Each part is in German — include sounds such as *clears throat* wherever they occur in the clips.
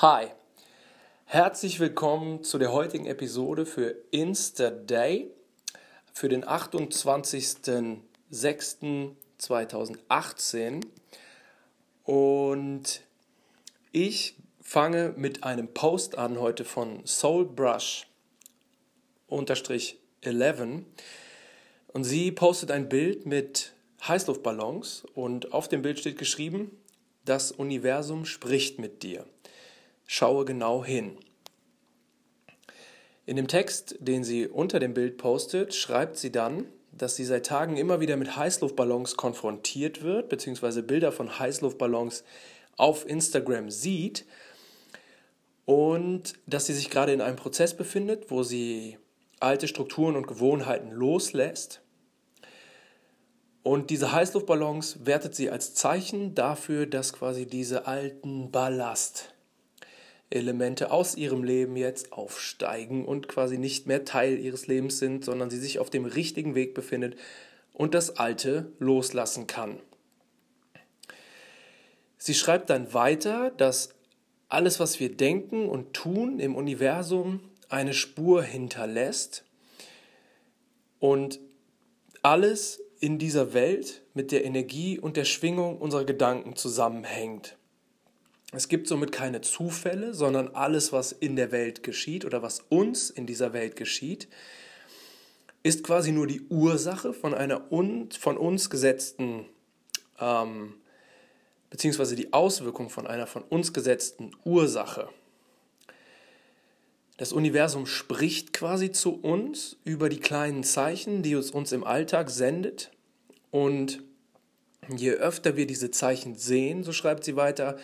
Hi, herzlich willkommen zu der heutigen Episode für Insta Day für den 28.06.2018 und ich fange mit einem Post an heute von Soulbrush unterstrich 11 und sie postet ein Bild mit Heißluftballons und auf dem Bild steht geschrieben, das Universum spricht mit dir. Schaue genau hin. In dem Text, den sie unter dem Bild postet, schreibt sie dann, dass sie seit Tagen immer wieder mit Heißluftballons konfrontiert wird, beziehungsweise Bilder von Heißluftballons auf Instagram sieht und dass sie sich gerade in einem Prozess befindet, wo sie alte Strukturen und Gewohnheiten loslässt. Und diese Heißluftballons wertet sie als Zeichen dafür, dass quasi diese alten Ballast, Elemente aus ihrem Leben jetzt aufsteigen und quasi nicht mehr Teil ihres Lebens sind, sondern sie sich auf dem richtigen Weg befindet und das Alte loslassen kann. Sie schreibt dann weiter, dass alles, was wir denken und tun im Universum, eine Spur hinterlässt und alles in dieser Welt mit der Energie und der Schwingung unserer Gedanken zusammenhängt. Es gibt somit keine Zufälle, sondern alles, was in der Welt geschieht oder was uns in dieser Welt geschieht, ist quasi nur die Ursache von einer un von uns gesetzten, ähm, beziehungsweise die Auswirkung von einer von uns gesetzten Ursache. Das Universum spricht quasi zu uns über die kleinen Zeichen, die es uns im Alltag sendet. Und je öfter wir diese Zeichen sehen, so schreibt sie weiter,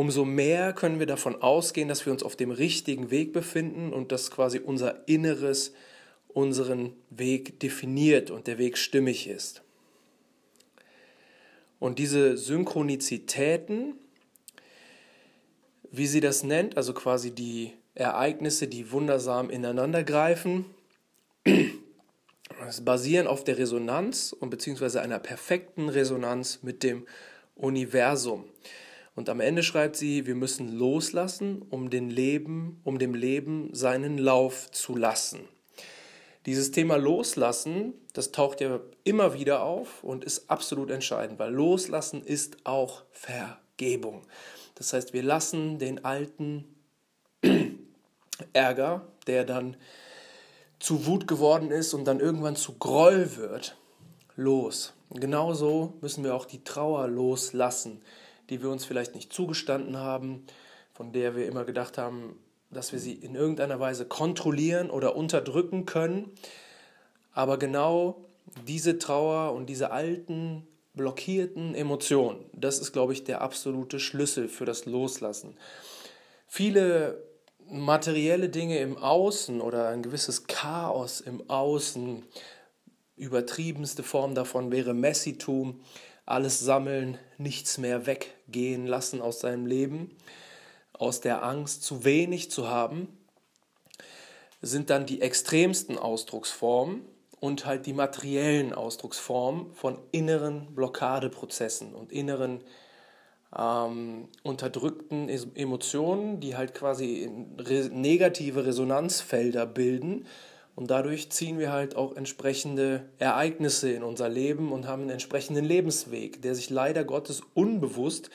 umso mehr können wir davon ausgehen, dass wir uns auf dem richtigen Weg befinden und dass quasi unser Inneres unseren Weg definiert und der Weg stimmig ist. Und diese Synchronizitäten, wie sie das nennt, also quasi die Ereignisse, die wundersam ineinandergreifen, *clears throat* basieren auf der Resonanz und beziehungsweise einer perfekten Resonanz mit dem Universum. Und am Ende schreibt sie, wir müssen loslassen, um, den Leben, um dem Leben seinen Lauf zu lassen. Dieses Thema Loslassen, das taucht ja immer wieder auf und ist absolut entscheidend, weil Loslassen ist auch Vergebung. Das heißt, wir lassen den alten *clears throat* Ärger, der dann zu Wut geworden ist und dann irgendwann zu Groll wird, los. Genauso müssen wir auch die Trauer loslassen die wir uns vielleicht nicht zugestanden haben, von der wir immer gedacht haben, dass wir sie in irgendeiner Weise kontrollieren oder unterdrücken können. Aber genau diese Trauer und diese alten, blockierten Emotionen, das ist, glaube ich, der absolute Schlüssel für das Loslassen. Viele materielle Dinge im Außen oder ein gewisses Chaos im Außen, übertriebenste Form davon wäre Messitum, alles sammeln, nichts mehr weggehen lassen aus seinem Leben, aus der Angst, zu wenig zu haben, sind dann die extremsten Ausdrucksformen und halt die materiellen Ausdrucksformen von inneren Blockadeprozessen und inneren ähm, unterdrückten Emotionen, die halt quasi negative Resonanzfelder bilden und dadurch ziehen wir halt auch entsprechende Ereignisse in unser Leben und haben einen entsprechenden Lebensweg, der sich leider Gottes unbewusst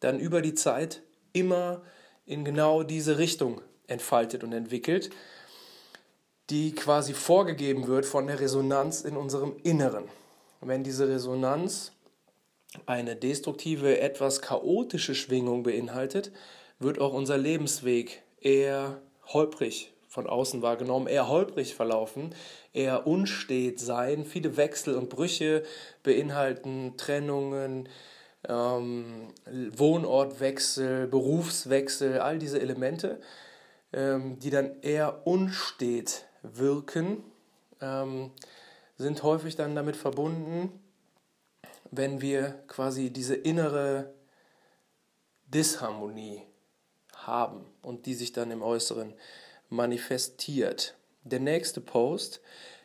dann über die Zeit immer in genau diese Richtung entfaltet und entwickelt, die quasi vorgegeben wird von der Resonanz in unserem Inneren. wenn diese Resonanz eine destruktive, etwas chaotische Schwingung beinhaltet, wird auch unser Lebensweg eher holprig von außen wahrgenommen, eher holprig verlaufen, eher unstet sein. Viele Wechsel und Brüche beinhalten Trennungen, ähm, Wohnortwechsel, Berufswechsel, all diese Elemente, ähm, die dann eher unstet wirken, ähm, sind häufig dann damit verbunden, wenn wir quasi diese innere Disharmonie haben und die sich dann im Äußeren manifestiert. Der nächste Post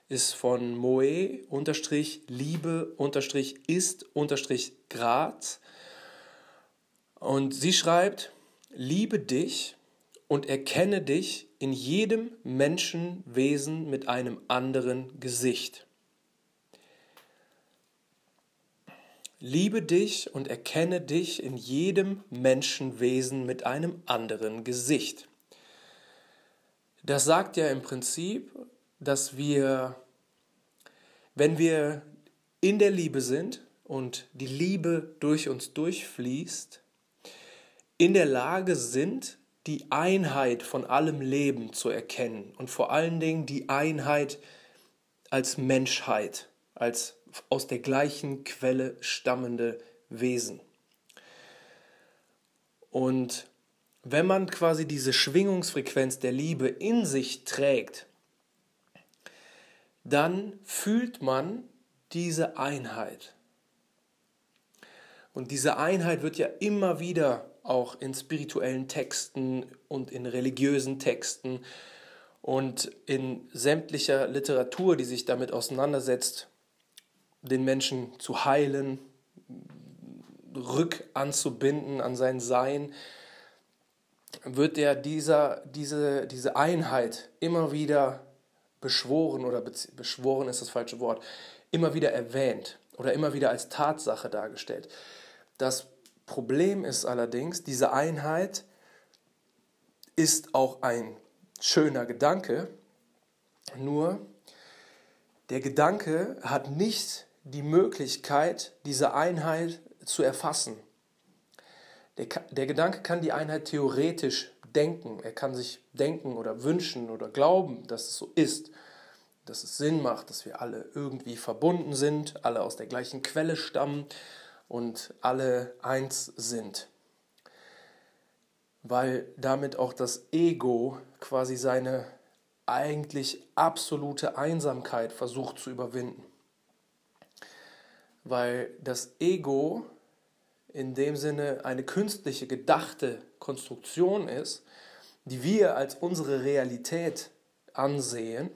ist von Moe unterstrich Liebe unterstrich ist unterstrich Graz und sie schreibt liebe dich und erkenne dich in jedem Menschenwesen mit einem anderen Gesicht. Liebe dich und erkenne dich in jedem Menschenwesen mit einem anderen Gesicht. Das sagt ja im Prinzip, dass wir, wenn wir in der Liebe sind und die Liebe durch uns durchfließt, in der Lage sind, die Einheit von allem Leben zu erkennen und vor allen Dingen die Einheit als Menschheit, als aus der gleichen Quelle stammende Wesen. Und wenn man quasi diese Schwingungsfrequenz der Liebe in sich trägt, dann fühlt man diese Einheit. Und diese Einheit wird ja immer wieder auch in spirituellen Texten und in religiösen Texten und in sämtlicher Literatur, die sich damit auseinandersetzt, den Menschen zu heilen, rückanzubinden an sein Sein, wird er dieser, diese, diese Einheit immer wieder beschworen oder beschworen ist das falsche Wort, immer wieder erwähnt oder immer wieder als Tatsache dargestellt. Das Problem ist allerdings, diese Einheit ist auch ein schöner Gedanke, nur der Gedanke hat nicht die Möglichkeit, diese Einheit zu erfassen. Der, der Gedanke kann die Einheit theoretisch denken. Er kann sich denken oder wünschen oder glauben, dass es so ist, dass es Sinn macht, dass wir alle irgendwie verbunden sind, alle aus der gleichen Quelle stammen und alle eins sind. Weil damit auch das Ego quasi seine eigentlich absolute Einsamkeit versucht zu überwinden. Weil das Ego in dem Sinne eine künstliche gedachte Konstruktion ist, die wir als unsere Realität ansehen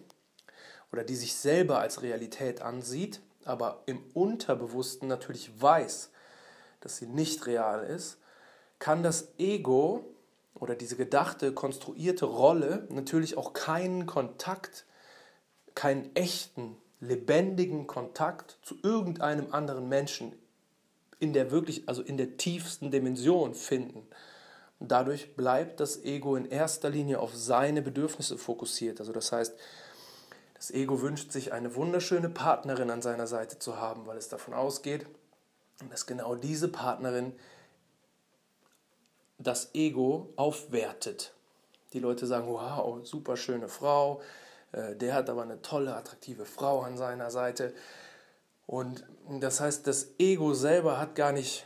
oder die sich selber als Realität ansieht aber im Unterbewussten natürlich weiß, dass sie nicht real ist, kann das Ego oder diese gedachte, konstruierte Rolle natürlich auch keinen Kontakt, keinen echten, lebendigen Kontakt zu irgendeinem anderen Menschen in der wirklich, also in der tiefsten Dimension finden. Und dadurch bleibt das Ego in erster Linie auf seine Bedürfnisse fokussiert. Also das heißt, das Ego wünscht sich eine wunderschöne Partnerin an seiner Seite zu haben, weil es davon ausgeht, dass genau diese Partnerin das Ego aufwertet. Die Leute sagen, wow, super schöne Frau, äh, der hat aber eine tolle, attraktive Frau an seiner Seite. Und das heißt, das Ego selber hat gar nicht,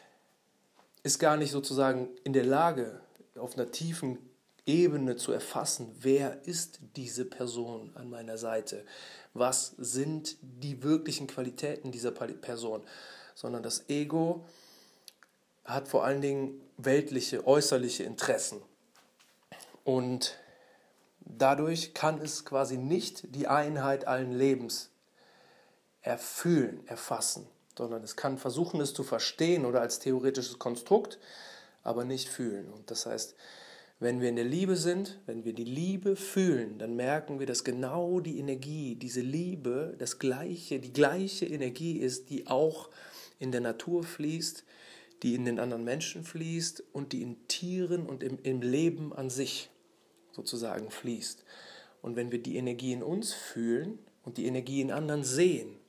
ist gar nicht sozusagen in der Lage, auf einer tiefen Ebene zu erfassen, wer ist diese Person an meiner Seite, was sind die wirklichen Qualitäten dieser Person, sondern das Ego hat vor allen Dingen weltliche, äußerliche Interessen. Und dadurch kann es quasi nicht die Einheit allen Lebens erfüllen, erfassen, sondern es kann versuchen, es zu verstehen oder als theoretisches Konstrukt, aber nicht fühlen. Und das heißt, wenn wir in der Liebe sind, wenn wir die Liebe fühlen, dann merken wir, dass genau die Energie, diese Liebe, das gleiche, die gleiche Energie ist, die auch in der Natur fließt, die in den anderen Menschen fließt und die in Tieren und im, im Leben an sich sozusagen fließt. Und wenn wir die Energie in uns fühlen und die Energie in anderen sehen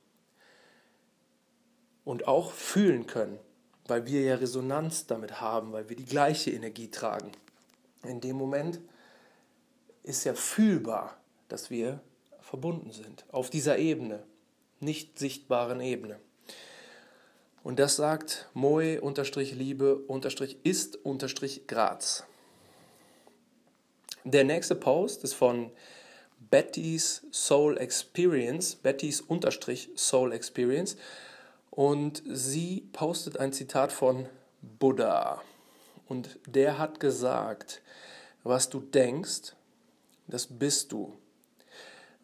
und auch fühlen können, weil wir ja Resonanz damit haben, weil wir die gleiche Energie tragen, in dem Moment ist ja fühlbar, dass wir verbunden sind, auf dieser Ebene, nicht sichtbaren Ebene. Und das sagt Moe-Liebe-ist-Graz. Der nächste Post ist von Betty's Soul Experience, Betty's Soul Experience. Und sie postet ein Zitat von Buddha. Und der hat gesagt, was du denkst, das bist du.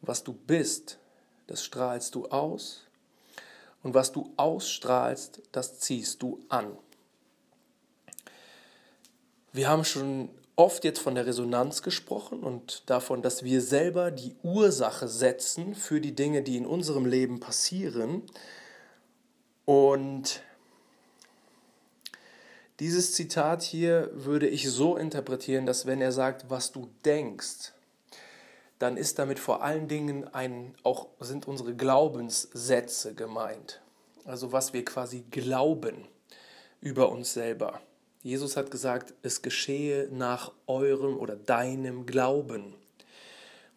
Was du bist, das strahlst du aus. Und was du ausstrahlst, das ziehst du an. Wir haben schon oft jetzt von der Resonanz gesprochen und davon, dass wir selber die Ursache setzen für die Dinge, die in unserem Leben passieren. Und dieses Zitat hier würde ich so interpretieren, dass wenn er sagt, was du denkst, dann ist damit vor allen Dingen ein, auch sind unsere Glaubenssätze gemeint. Also was wir quasi glauben über uns selber. Jesus hat gesagt, es geschehe nach eurem oder deinem Glauben.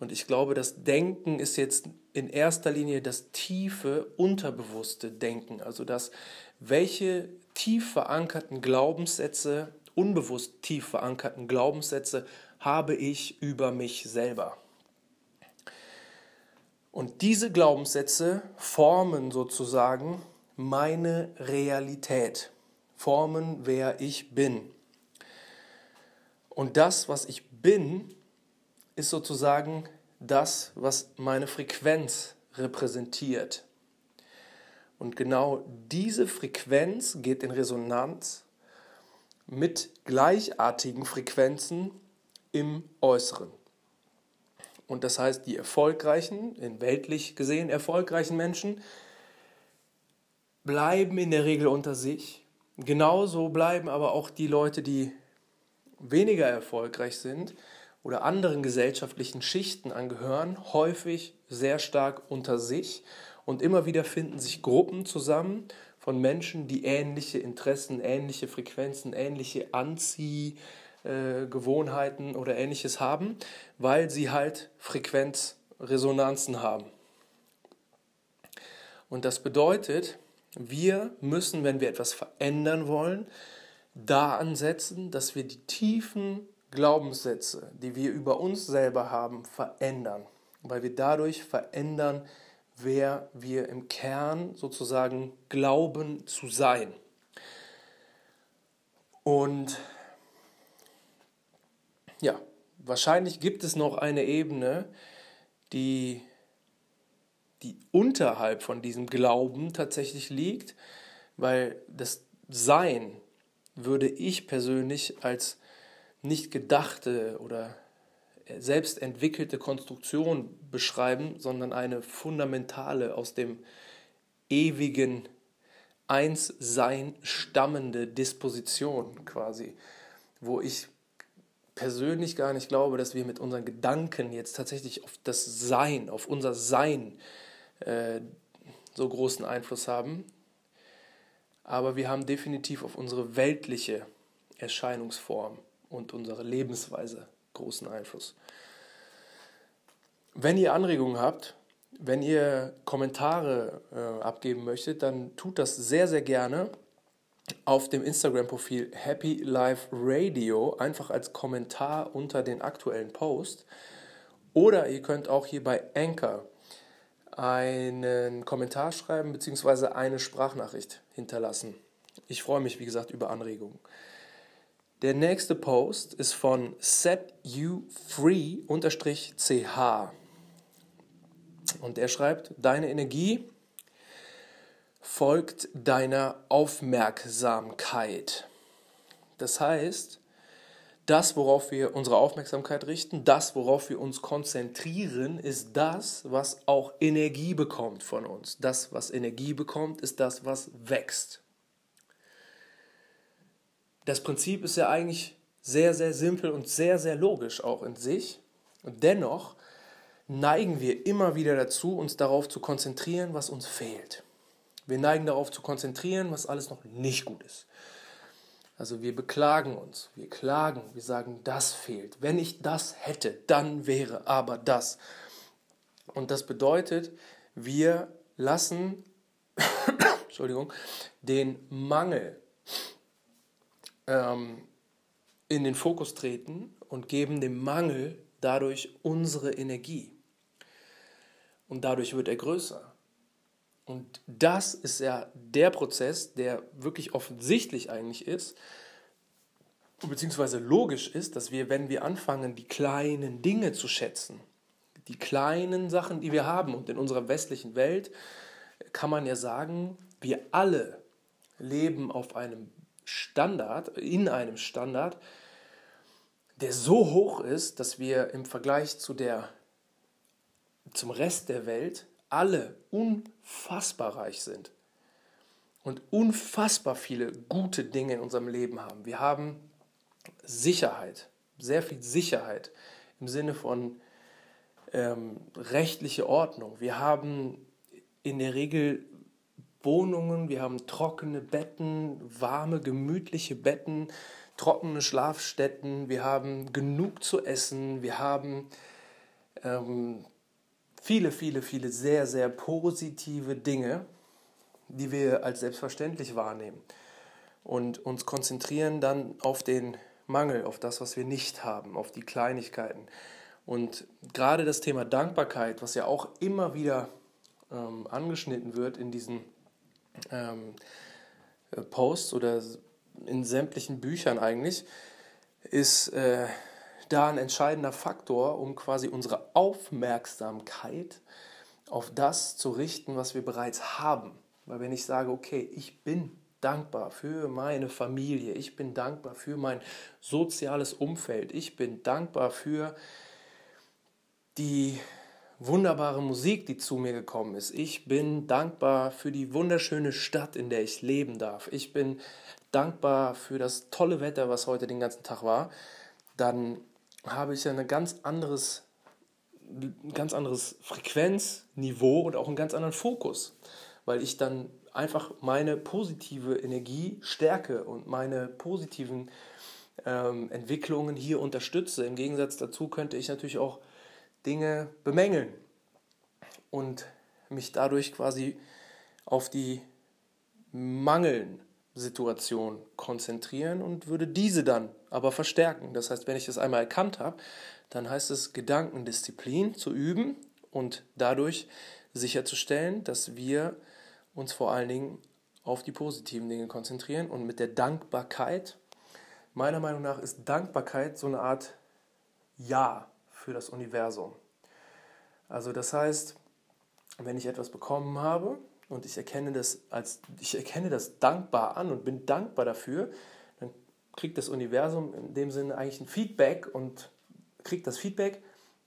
Und ich glaube, das Denken ist jetzt in erster Linie das tiefe, unterbewusste Denken. Also das, welche tief verankerten Glaubenssätze, unbewusst tief verankerten Glaubenssätze habe ich über mich selber. Und diese Glaubenssätze formen sozusagen meine Realität formen, wer ich bin. Und das, was ich bin, ist sozusagen das, was meine Frequenz repräsentiert. Und genau diese Frequenz geht in Resonanz mit gleichartigen Frequenzen im Äußeren. Und das heißt, die erfolgreichen, in weltlich gesehen erfolgreichen Menschen, bleiben in der Regel unter sich Genauso bleiben aber auch die Leute, die weniger erfolgreich sind oder anderen gesellschaftlichen Schichten angehören, häufig sehr stark unter sich und immer wieder finden sich Gruppen zusammen von Menschen, die ähnliche Interessen, ähnliche Frequenzen, ähnliche Anziehgewohnheiten oder ähnliches haben, weil sie halt Frequenzresonanzen haben. Und das bedeutet, wir müssen, wenn wir etwas verändern wollen, da ansetzen, dass wir die tiefen Glaubenssätze, die wir über uns selber haben, verändern, weil wir dadurch verändern, wer wir im Kern sozusagen glauben zu sein. Und ja, wahrscheinlich gibt es noch eine Ebene, die die unterhalb von diesem Glauben tatsächlich liegt, weil das Sein würde ich persönlich als nicht gedachte oder selbst entwickelte Konstruktion beschreiben, sondern eine fundamentale aus dem ewigen Einssein stammende Disposition quasi, wo ich persönlich gar nicht glaube, dass wir mit unseren Gedanken jetzt tatsächlich auf das Sein, auf unser Sein äh, so großen Einfluss haben. Aber wir haben definitiv auf unsere weltliche Erscheinungsform und unsere Lebensweise großen Einfluss. Wenn ihr Anregungen habt, wenn ihr Kommentare äh, abgeben möchtet, dann tut das sehr, sehr gerne auf dem Instagram-Profil Happy Life Radio, einfach als Kommentar unter den aktuellen Post. Oder ihr könnt auch hier bei Anchor einen Kommentar schreiben bzw. eine Sprachnachricht hinterlassen. Ich freue mich, wie gesagt, über Anregungen. Der nächste Post ist von setyoufree-ch und er schreibt, deine Energie folgt deiner Aufmerksamkeit. Das heißt, das, worauf wir unsere Aufmerksamkeit richten, das, worauf wir uns konzentrieren, ist das, was auch Energie bekommt von uns. Das, was Energie bekommt, ist das, was wächst. Das Prinzip ist ja eigentlich sehr, sehr simpel und sehr, sehr logisch auch in sich. Und dennoch neigen wir immer wieder dazu, uns darauf zu konzentrieren, was uns fehlt. Wir neigen darauf zu konzentrieren, was alles noch nicht gut ist. Also wir beklagen uns, wir klagen, wir sagen, das fehlt. Wenn ich das hätte, dann wäre aber das. Und das bedeutet, wir lassen *coughs* Entschuldigung, den Mangel ähm, in den Fokus treten und geben dem Mangel dadurch unsere Energie. Und dadurch wird er größer. Und das ist ja der Prozess, der wirklich offensichtlich eigentlich ist, beziehungsweise logisch ist, dass wir, wenn wir anfangen, die kleinen Dinge zu schätzen, die kleinen Sachen, die wir haben, und in unserer westlichen Welt kann man ja sagen, wir alle leben auf einem Standard, in einem Standard, der so hoch ist, dass wir im Vergleich zu der, zum Rest der Welt alle unfassbar reich sind und unfassbar viele gute Dinge in unserem Leben haben. Wir haben Sicherheit, sehr viel Sicherheit im Sinne von ähm, rechtliche Ordnung. Wir haben in der Regel Wohnungen, wir haben trockene Betten, warme, gemütliche Betten, trockene Schlafstätten, wir haben genug zu essen, wir haben ähm, viele, viele, viele sehr, sehr positive Dinge, die wir als selbstverständlich wahrnehmen und uns konzentrieren dann auf den Mangel, auf das, was wir nicht haben, auf die Kleinigkeiten. Und gerade das Thema Dankbarkeit, was ja auch immer wieder ähm, angeschnitten wird in diesen ähm, äh, Posts oder in sämtlichen Büchern eigentlich, ist äh, da ein entscheidender Faktor, um quasi unsere Aufmerksamkeit auf das zu richten, was wir bereits haben. Weil wenn ich sage, okay, ich bin dankbar für meine Familie, ich bin dankbar für mein soziales Umfeld, ich bin dankbar für die wunderbare Musik, die zu mir gekommen ist. Ich bin dankbar für die wunderschöne Stadt, in der ich leben darf. Ich bin dankbar für das tolle Wetter, was heute den ganzen Tag war. Dann habe ich ja ein ganz anderes, ganz anderes Frequenzniveau und auch einen ganz anderen Fokus, weil ich dann einfach meine positive Energie stärke und meine positiven ähm, Entwicklungen hier unterstütze. Im Gegensatz dazu könnte ich natürlich auch Dinge bemängeln und mich dadurch quasi auf die Mangelsituation konzentrieren und würde diese dann aber verstärken. Das heißt, wenn ich das einmal erkannt habe, dann heißt es Gedankendisziplin zu üben und dadurch sicherzustellen, dass wir uns vor allen Dingen auf die positiven Dinge konzentrieren und mit der Dankbarkeit, meiner Meinung nach ist Dankbarkeit so eine Art Ja für das Universum. Also das heißt, wenn ich etwas bekommen habe und ich erkenne das als ich erkenne das dankbar an und bin dankbar dafür, dann kriegt das Universum in dem Sinne eigentlich ein Feedback und kriegt das Feedback,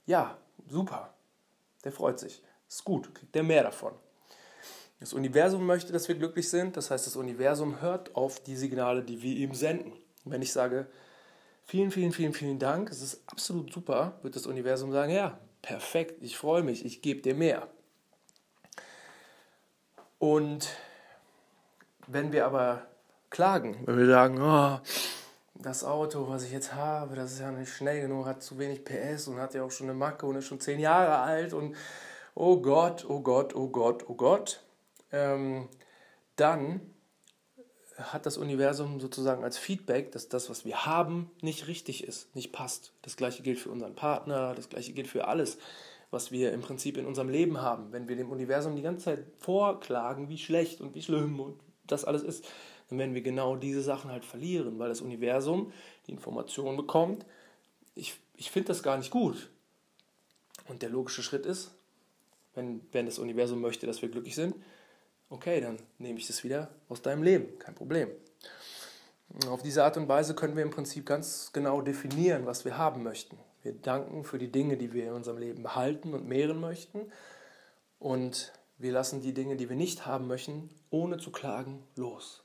ja, super. Der freut sich. Ist gut, kriegt der mehr davon. Das Universum möchte, dass wir glücklich sind, das heißt, das Universum hört auf die Signale, die wir ihm senden. wenn ich sage, vielen, vielen, vielen, vielen Dank, es ist absolut super, wird das Universum sagen, ja, perfekt, ich freue mich, ich gebe dir mehr. Und wenn wir aber klagen, wenn wir sagen, oh, das Auto, was ich jetzt habe, das ist ja nicht schnell genug, hat zu wenig PS und hat ja auch schon eine Macke und ist schon zehn Jahre alt und oh Gott, oh Gott, oh Gott, oh Gott, ähm, dann hat das Universum sozusagen als Feedback, dass das, was wir haben, nicht richtig ist, nicht passt. Das gleiche gilt für unseren Partner, das gleiche gilt für alles, was wir im Prinzip in unserem Leben haben. Wenn wir dem Universum die ganze Zeit vorklagen, wie schlecht und wie schlimm und das alles ist, dann werden wir genau diese Sachen halt verlieren, weil das Universum die Information bekommt, ich, ich finde das gar nicht gut. Und der logische Schritt ist, wenn, wenn das Universum möchte, dass wir glücklich sind, okay, dann nehme ich das wieder aus deinem Leben, kein Problem. Auf diese Art und Weise können wir im Prinzip ganz genau definieren, was wir haben möchten. Wir danken für die Dinge, die wir in unserem Leben behalten und mehren möchten. Und wir lassen die Dinge, die wir nicht haben möchten, ohne zu klagen, los.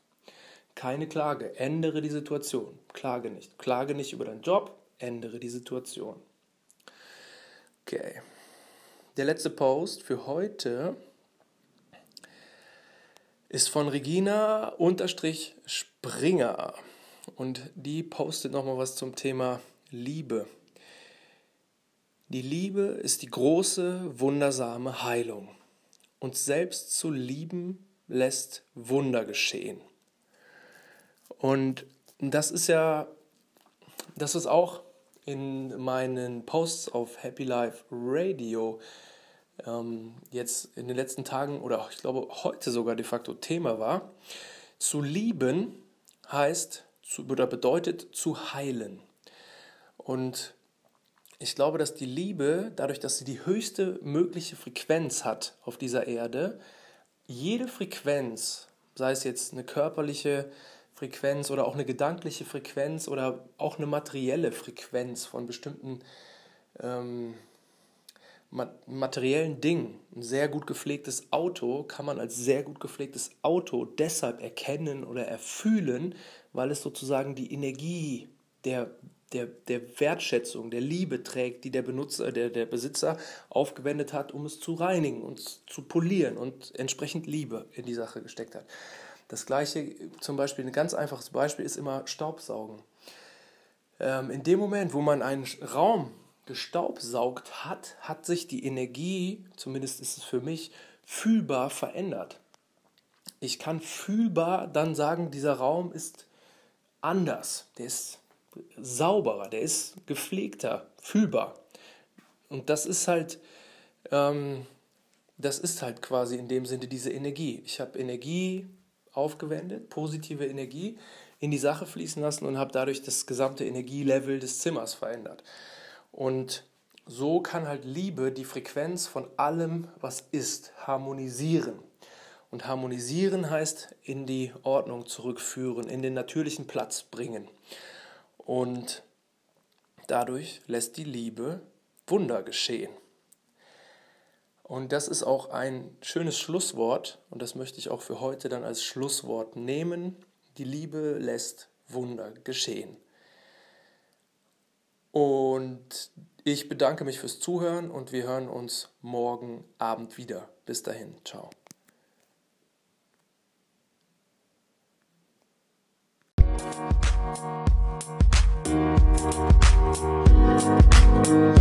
Keine Klage, ändere die Situation. Klage nicht. Klage nicht über deinen Job, ändere die Situation. Okay. Der letzte Post für heute ist von Regina Springer und die postet nochmal was zum Thema Liebe. Die Liebe ist die große, wundersame Heilung. Uns selbst zu lieben lässt Wunder geschehen. Und das ist ja, das ist auch in meinen Posts auf Happy Life Radio ähm, jetzt in den letzten Tagen oder ich glaube heute sogar de facto Thema war. Zu lieben heißt zu, oder bedeutet zu heilen. Und ich glaube, dass die Liebe, dadurch, dass sie die höchste mögliche Frequenz hat auf dieser Erde, jede Frequenz, sei es jetzt eine körperliche Frequenz oder auch eine gedankliche Frequenz oder auch eine materielle Frequenz von bestimmten ähm, materiellen Dingen. Ein sehr gut gepflegtes Auto kann man als sehr gut gepflegtes Auto deshalb erkennen oder erfühlen, weil es sozusagen die Energie der, der, der Wertschätzung, der Liebe trägt, die der Benutzer, der, der Besitzer aufgewendet hat, um es zu reinigen und zu polieren und entsprechend Liebe in die Sache gesteckt hat. Das gleiche, zum Beispiel, ein ganz einfaches Beispiel ist immer Staubsaugen. Ähm, in dem Moment, wo man einen Raum gestaubsaugt hat, hat sich die Energie, zumindest ist es für mich, fühlbar verändert. Ich kann fühlbar dann sagen, dieser Raum ist anders, der ist sauberer, der ist gepflegter, fühlbar. Und das ist halt, ähm, das ist halt quasi in dem Sinne diese Energie. Ich habe Energie aufgewendet, positive Energie in die Sache fließen lassen und habe dadurch das gesamte Energielevel des Zimmers verändert. Und so kann halt Liebe die Frequenz von allem, was ist, harmonisieren. Und harmonisieren heißt in die Ordnung zurückführen, in den natürlichen Platz bringen. Und dadurch lässt die Liebe Wunder geschehen. Und das ist auch ein schönes Schlusswort und das möchte ich auch für heute dann als Schlusswort nehmen. Die Liebe lässt Wunder geschehen. Und ich bedanke mich fürs Zuhören und wir hören uns morgen Abend wieder. Bis dahin, ciao. Musik